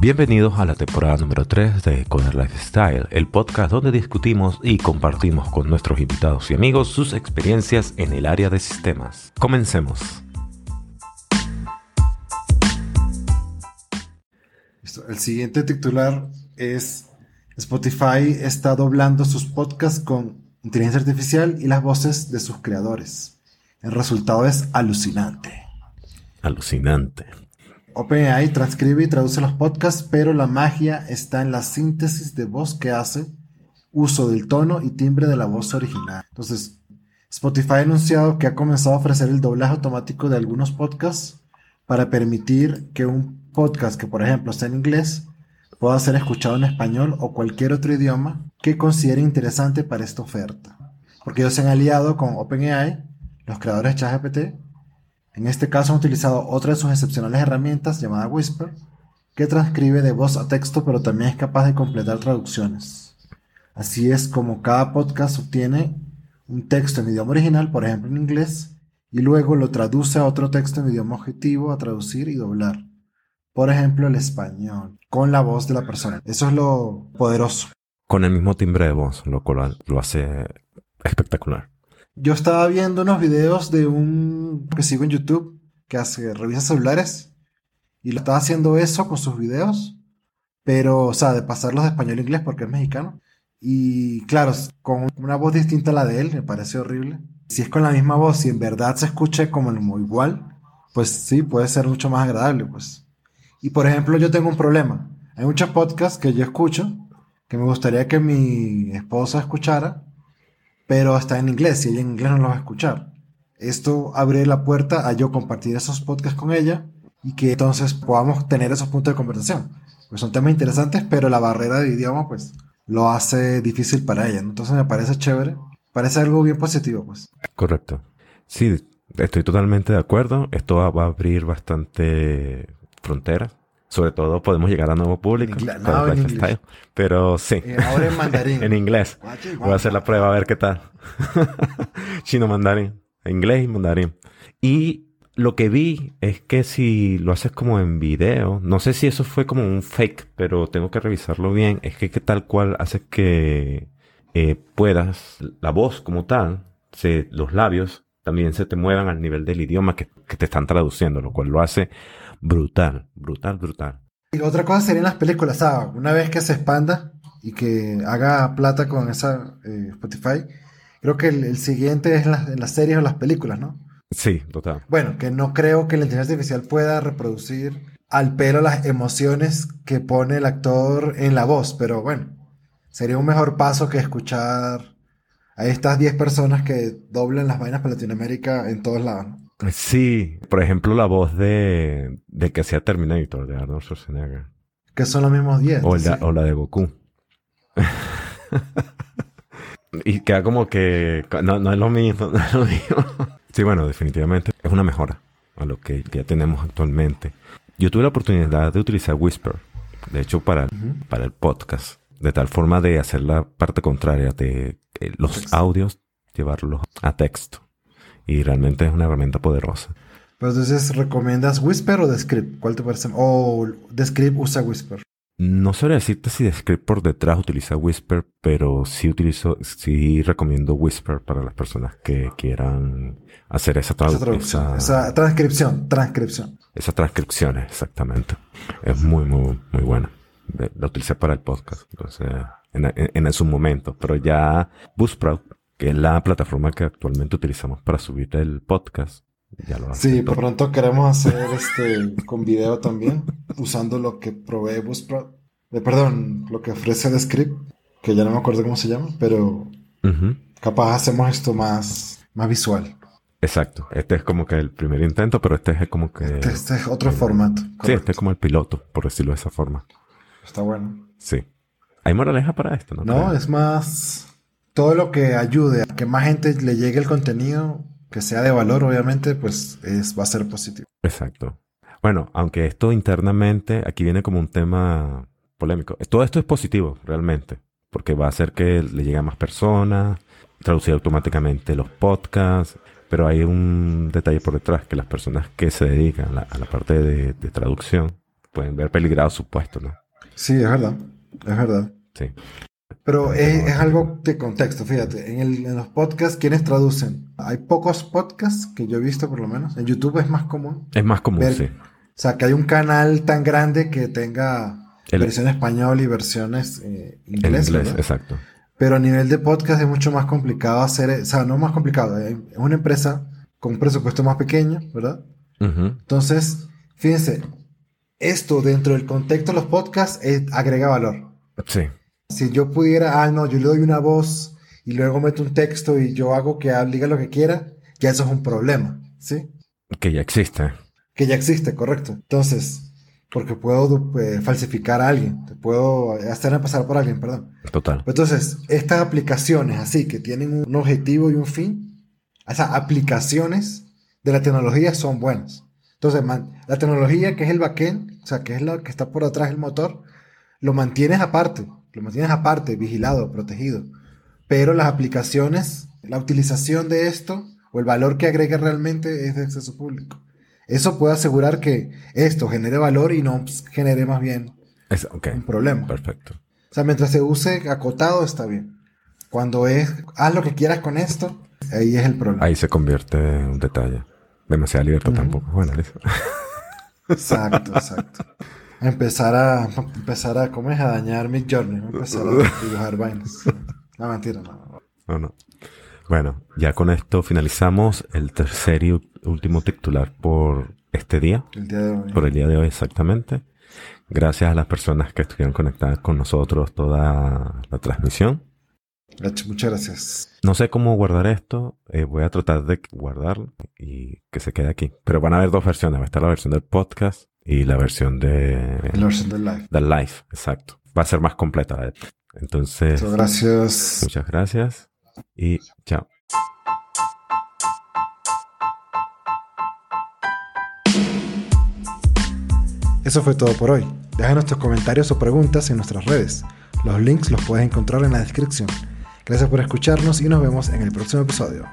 Bienvenidos a la temporada número 3 de Coder Lifestyle, el podcast donde discutimos y compartimos con nuestros invitados y amigos sus experiencias en el área de sistemas. Comencemos. El siguiente titular es Spotify está doblando sus podcasts con inteligencia artificial y las voces de sus creadores. El resultado es alucinante. Alucinante. OpenAI transcribe y traduce los podcasts, pero la magia está en la síntesis de voz que hace uso del tono y timbre de la voz original. Entonces, Spotify ha anunciado que ha comenzado a ofrecer el doblaje automático de algunos podcasts para permitir que un podcast que, por ejemplo, esté en inglés pueda ser escuchado en español o cualquier otro idioma que considere interesante para esta oferta. Porque ellos se han aliado con OpenAI, los creadores de ChatGPT, en este caso han utilizado otra de sus excepcionales herramientas llamada Whisper, que transcribe de voz a texto pero también es capaz de completar traducciones. Así es como cada podcast obtiene un texto en idioma original, por ejemplo en inglés, y luego lo traduce a otro texto en idioma objetivo a traducir y doblar. Por ejemplo, el español, con la voz de la persona. Eso es lo poderoso. Con el mismo timbre de voz, lo cual lo hace espectacular. Yo estaba viendo unos videos de un que sigo en YouTube que hace revisa celulares y lo estaba haciendo eso con sus videos, pero, o sea, de pasarlos de español a inglés porque es mexicano. Y claro, con una voz distinta a la de él, me parece horrible. Si es con la misma voz y en verdad se escuche como igual, pues sí, puede ser mucho más agradable, pues. Y por ejemplo, yo tengo un problema. Hay muchos podcasts que yo escucho que me gustaría que mi esposa escuchara, pero está en inglés y ella en inglés no lo va a escuchar. Esto abre la puerta a yo compartir esos podcasts con ella y que entonces podamos tener esos puntos de conversación. Pues son temas interesantes, pero la barrera de idioma pues lo hace difícil para ella. Entonces me parece chévere, parece algo bien positivo pues. Correcto. Sí, estoy totalmente de acuerdo. Esto va a abrir bastante fronteras sobre todo podemos llegar a nuevo público. Pero sí. Eh, ahora en mandarín. en inglés. Voy a hacer la prueba a ver qué tal. Chino mandarín. Inglés y mandarín. Y lo que vi es que si lo haces como en video, no sé si eso fue como un fake, pero tengo que revisarlo bien. Es que, tal cual hace que eh, puedas, la voz como tal, se, los labios también se te muevan al nivel del idioma que, que te están traduciendo, lo cual lo hace brutal, brutal, brutal. Y otra cosa serían las películas, ¿sabes? Una vez que se expanda y que haga plata con esa eh, Spotify, creo que el, siguiente es en las series o las películas, ¿no? Sí, total. Bueno, que no creo que la inteligencia artificial pueda reproducir al pelo las emociones que pone el actor en la voz, pero bueno, sería un mejor paso que escuchar a estas 10 personas que doblan las vainas para Latinoamérica en todos lados. Sí, por ejemplo, la voz de, de que sea Terminator, de Arnold Schwarzenegger. Que son los mismos 10. O, o, la de Goku. y queda como que no, no, es lo mismo, no es lo mismo. sí, bueno, definitivamente es una mejora a lo que ya tenemos actualmente. Yo tuve la oportunidad de utilizar Whisper, de hecho, para, para el podcast, de tal forma de hacer la parte contraria de eh, los audios, llevarlos a texto y realmente es una herramienta poderosa. Pues entonces, ¿recomiendas Whisper o Descript? ¿Cuál te parece? ¿O Descript usa Whisper? No sabría decirte si Descript por detrás utiliza Whisper, pero sí utilizo, sí recomiendo Whisper para las personas que quieran hacer esa, traducción. Esa, transcripción, transcripción. Esa transcripción, exactamente. Es muy, muy, muy buena. La utilicé para el podcast, entonces, en, en, su momento. Pero ya Buzzsprout que es la plataforma que actualmente utilizamos para subir el podcast. Ya lo sí, por pronto queremos hacer este con video también, usando lo que provee Buzzsprout. Eh, perdón, lo que ofrece Descript, que ya no me acuerdo cómo se llama, pero capaz hacemos esto más, más visual. Exacto. Este es como que el primer intento, pero este es como que... Este, este es otro formato. Sí, este es como el piloto, por decirlo de esa forma. Está bueno. Sí. ¿Hay moraleja para esto? No, no es más todo lo que ayude a que más gente le llegue el contenido, que sea de valor, obviamente, pues es, va a ser positivo. Exacto. Bueno, aunque esto internamente, aquí viene como un tema polémico. Todo esto es positivo, realmente, porque va a hacer que le llegue a más personas, traducir automáticamente los podcasts, pero hay un detalle por detrás, que las personas que se dedican a la, parte de, traducción pueden ver peligrado su puesto, ¿no? Sí, es verdad. Es verdad. Sí. Pero es, es algo de contexto, fíjate. En, el- en los podcasts, ¿quiénes traducen? Hay pocos podcasts que yo he visto, por lo menos. En YouTube es más común. Es más común, Ver- sí. O sea, que hay un canal tan grande que tenga El- versión español y versiones eh, En inglés. inglés, ¿verdad? exacto. Pero a nivel de podcast es mucho más complicado hacer, o sea, no más complicado, eh, es una empresa con un presupuesto más pequeño, ¿verdad? Entonces, fíjense, esto dentro del contexto de los podcasts eh, agrega valor. Sí, Si yo pudiera, ah, no, yo le doy una voz y luego meto un texto y yo hago que hable, diga lo que quiera, ya eso es un problema, ¿sí? que ya existe. Que ya existe, correcto. Entonces, porque puedo eh, falsificar a alguien, te puedo hacerme pasar por alguien, perdón. Total. Entonces, estas aplicaciones así que tienen un objetivo y un fin, esas aplicaciones de la tecnología son buenas. Entonces, man- la tecnología que es el backend, o sea, que es lo que está por atrás del motor, lo mantienes aparte, lo mantienes aparte, vigilado, protegido. Pero las aplicaciones, la utilización de esto o el valor que agrega realmente es de acceso público. Eso puede asegurar que esto genere valor y no genere más bien Es, ok, un problema. perfecto. O sea, mientras se use acotado está bien. Cuando es, haz lo que quieras con esto, ahí es el problema. Ahí se convierte en un detalle. Demasiada libertad Ujú. tampoco. Bueno, listo. Exacto, exacto. A empezar a, a empezar a, ¿cómo es? A dañar Mid Journey, a empezar a dibujar vainas. No, mentira, no. no. No, no. Bueno, ya con esto finalizamos el tercer y último titular por este día, El día de hoy. por el día de hoy exactamente. Gracias a las personas que estuvieron conectadas con nosotros toda la transmisión. Muchas gracias. No sé cómo guardar esto. eh, voy a tratar de guardarlo y que se quede aquí. Pero van a haber dos versiones. Va a estar la versión del podcast y la versión de La versión del live. del live. Exacto. Va a ser más completa. Entonces, Muchas gracias. muchas gracias y chao. Eso fue todo por hoy. Déjanos tus comentarios o preguntas en nuestras redes. Los links los puedes encontrar en la descripción. Gracias por escucharnos y nos vemos en el próximo episodio.